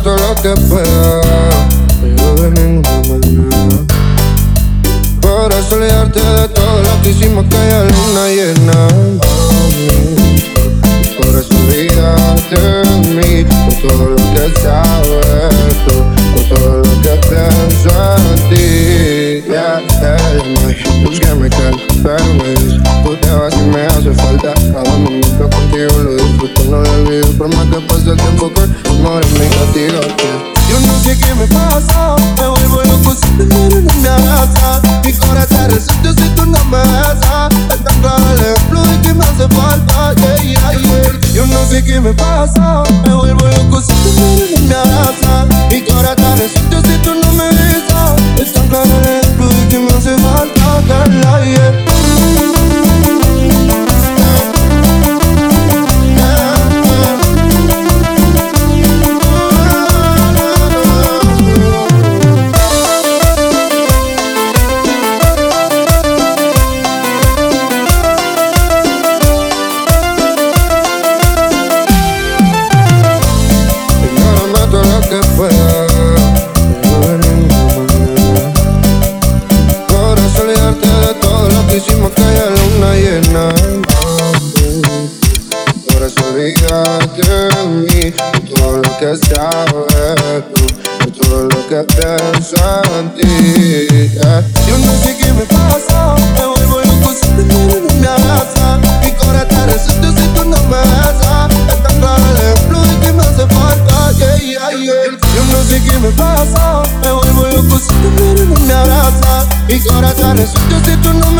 meto lo que pueda, pero de ninguna manera. Por eso olvidarte de todo lo que hicimos que haya luna llena. Por eso olvidarte de mí, por todo lo que sabes tú, por todo lo que pienso en ti. Yeah, yeah, no resuelto si tú no me besas. Es tan claro el ejemplo de que me hace falta. Yeah, yeah, yeah. Yo no sé qué me pasa, sabes tú, por todo lo que. Yo no sé qué me pasa, me vuelvo loco si te miro y no me abrazas. Mi corazón si tú no me besas. Es tan claro el ejemplo de que me hace falta. Yeah, yeah, yeah. Yo no sé qué me pasa, me vuelvo loco si te miro y no me abrazas. Mi corazón si tú no me